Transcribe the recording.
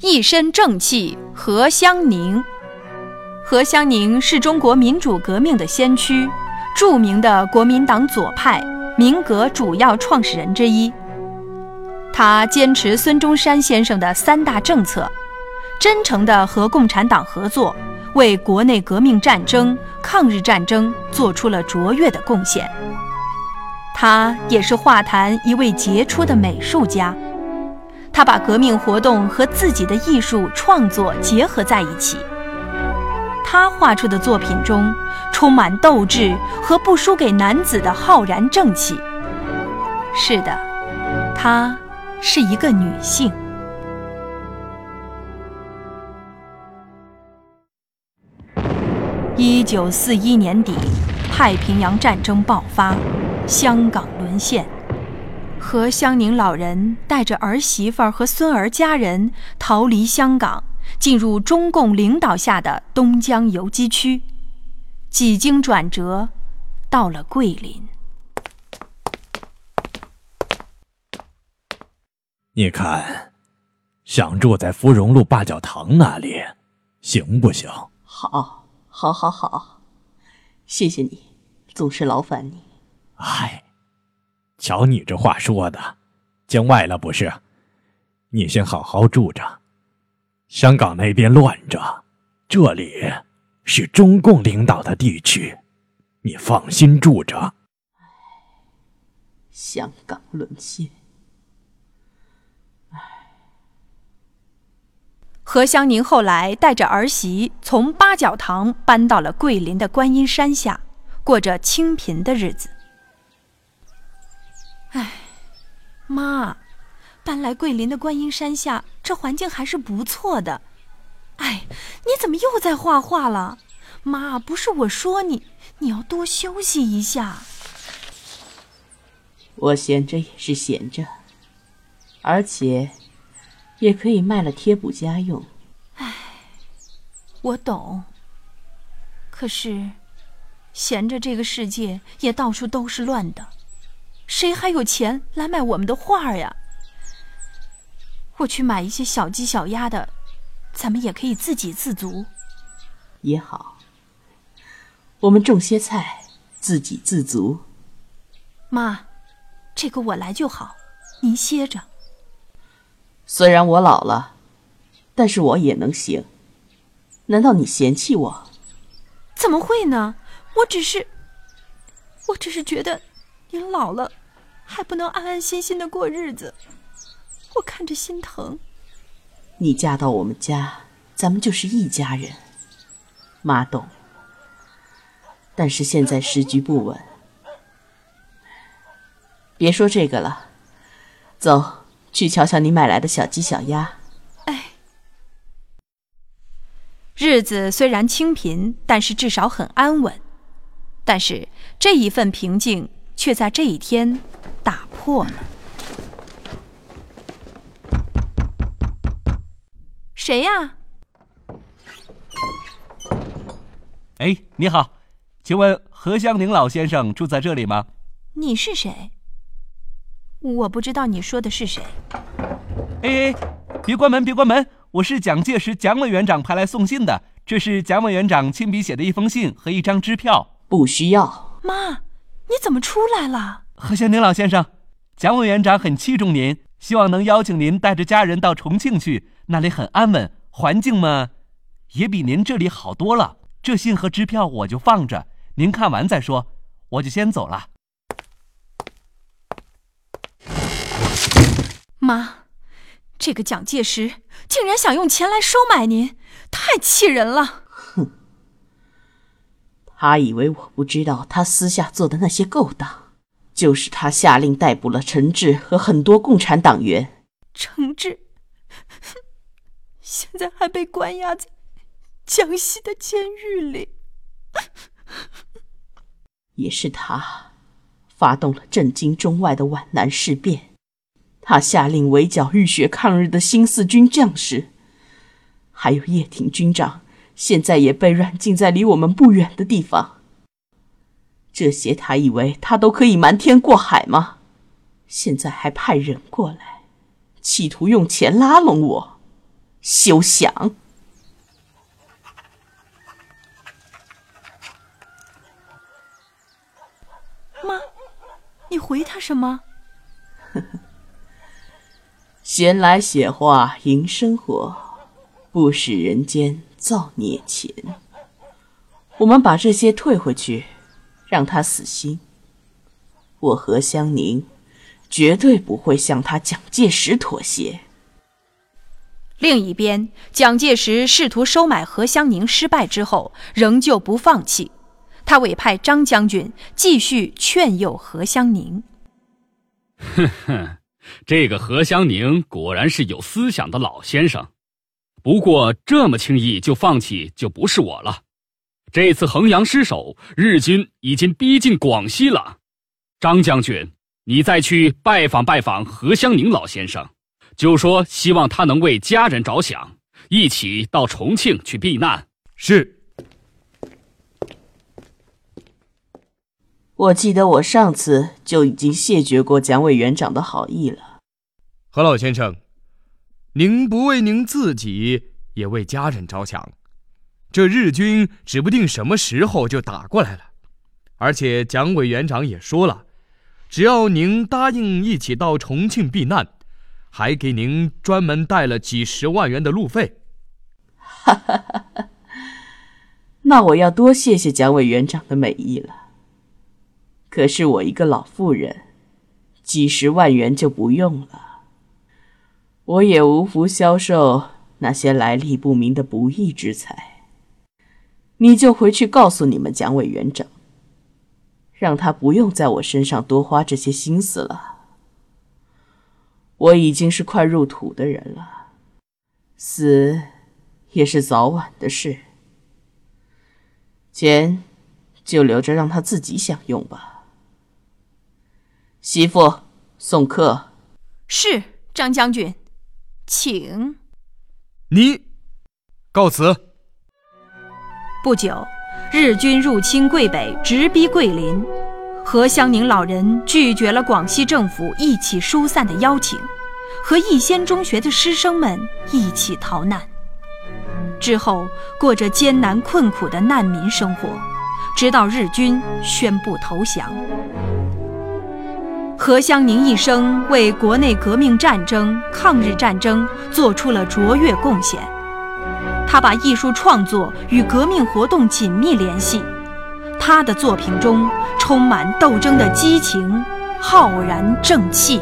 一身正气，何香凝。何香凝是中国民主革命的先驱，著名的国民党左派民革主要创始人之一。他坚持孙中山先生的三大政策，真诚地和共产党合作，为国内革命战争、抗日战争做出了卓越的贡献。他也是画坛一位杰出的美术家。他把革命活动和自己的艺术创作结合在一起。他画出的作品中充满斗志和不输给男子的浩然正气。是的，她是一个女性。一九四一年底，太平洋战争爆发，香港沦陷。何香凝老人带着儿媳妇儿和孙儿家人逃离香港，进入中共领导下的东江游击区，几经转折，到了桂林。你看，想住在芙蓉路八角堂那里，行不行？好，好，好，好，谢谢你，总是劳烦你。哎。瞧你这话说的，见外了不是？你先好好住着。香港那边乱着，这里是中共领导的地区，你放心住着。香港沦陷，唉。何香凝后来带着儿媳从八角堂搬到了桂林的观音山下，过着清贫的日子。哎，妈，搬来桂林的观音山下，这环境还是不错的。哎，你怎么又在画画了？妈，不是我说你，你要多休息一下。我闲着也是闲着，而且也可以卖了贴补家用。哎，我懂。可是，闲着这个世界也到处都是乱的。谁还有钱来买我们的画呀？我去买一些小鸡小鸭的，咱们也可以自给自足。也好，我们种些菜，自给自足。妈，这个我来就好，您歇着。虽然我老了，但是我也能行。难道你嫌弃我？怎么会呢？我只是，我只是觉得。您老了，还不能安安心心的过日子，我看着心疼。你嫁到我们家，咱们就是一家人，妈懂。但是现在时局不稳，别说这个了，走去瞧瞧你买来的小鸡小鸭。哎，日子虽然清贫，但是至少很安稳。但是这一份平静。却在这一天打破了。谁呀？哎，你好，请问何香凝老先生住在这里吗？你是谁？我不知道你说的是谁。哎哎，别关门，别关门！我是蒋介石蒋委员长派来送信的，这是蒋委员长亲笔写的一封信和一张支票。不需要，妈。你怎么出来了，何香凝老先生？蒋委员长很器重您，希望能邀请您带着家人到重庆去，那里很安稳，环境嘛，也比您这里好多了。这信和支票我就放着，您看完再说，我就先走了。妈，这个蒋介石竟然想用钱来收买您，太气人了。他以为我不知道他私下做的那些勾当，就是他下令逮捕了陈志和很多共产党员。陈志现在还被关押在江西的监狱里。也是他发动了震惊中外的皖南事变，他下令围剿浴血抗日的新四军将士，还有叶挺军长。现在也被软禁在离我们不远的地方。这些他以为他都可以瞒天过海吗？现在还派人过来，企图用钱拉拢我。休想！妈，你回他什么？闲来写画营生活，不使人间造孽钱。我们把这些退回去，让他死心。我何香凝绝对不会向他蒋介石妥协。另一边，蒋介石试图收买何香凝失败之后，仍旧不放弃。他委派张将军继续劝诱何香凝。哼哼，这个何香凝果然是有思想的老先生。不过这么轻易就放弃，就不是我了。这次衡阳失守，日军已经逼近广西了。张将军，你再去拜访拜访何香凝老先生，就说希望他能为家人着想，一起到重庆去避难。是。我记得我上次就已经谢绝过蒋委员长的好意了。何老先生，您不为您自己，也为家人着想。这日军指不定什么时候就打过来了，而且蒋委员长也说了，只要您答应一起到重庆避难，还给您专门带了几十万元的路费。哈哈哈哈！那我要多谢谢蒋委员长的美意了。可是我一个老妇人，几十万元就不用了。我也无福消受那些来历不明的不义之财。你就回去告诉你们蒋委员长，让他不用在我身上多花这些心思了。我已经是快入土的人了，死也是早晚的事。钱就留着让他自己享用吧。媳妇，送客。是张将军，请。你，告辞。不久，日军入侵桂北，直逼桂林。何香凝老人拒绝了广西政府一起疏散的邀请，和逸仙中学的师生们一起逃难。之后，过着艰难困苦的难民生活，直到日军宣布投降。何香凝一生为国内革命战争、抗日战争做出了卓越贡献。他把艺术创作与革命活动紧密联系，他的作品中充满斗争的激情，浩然正气。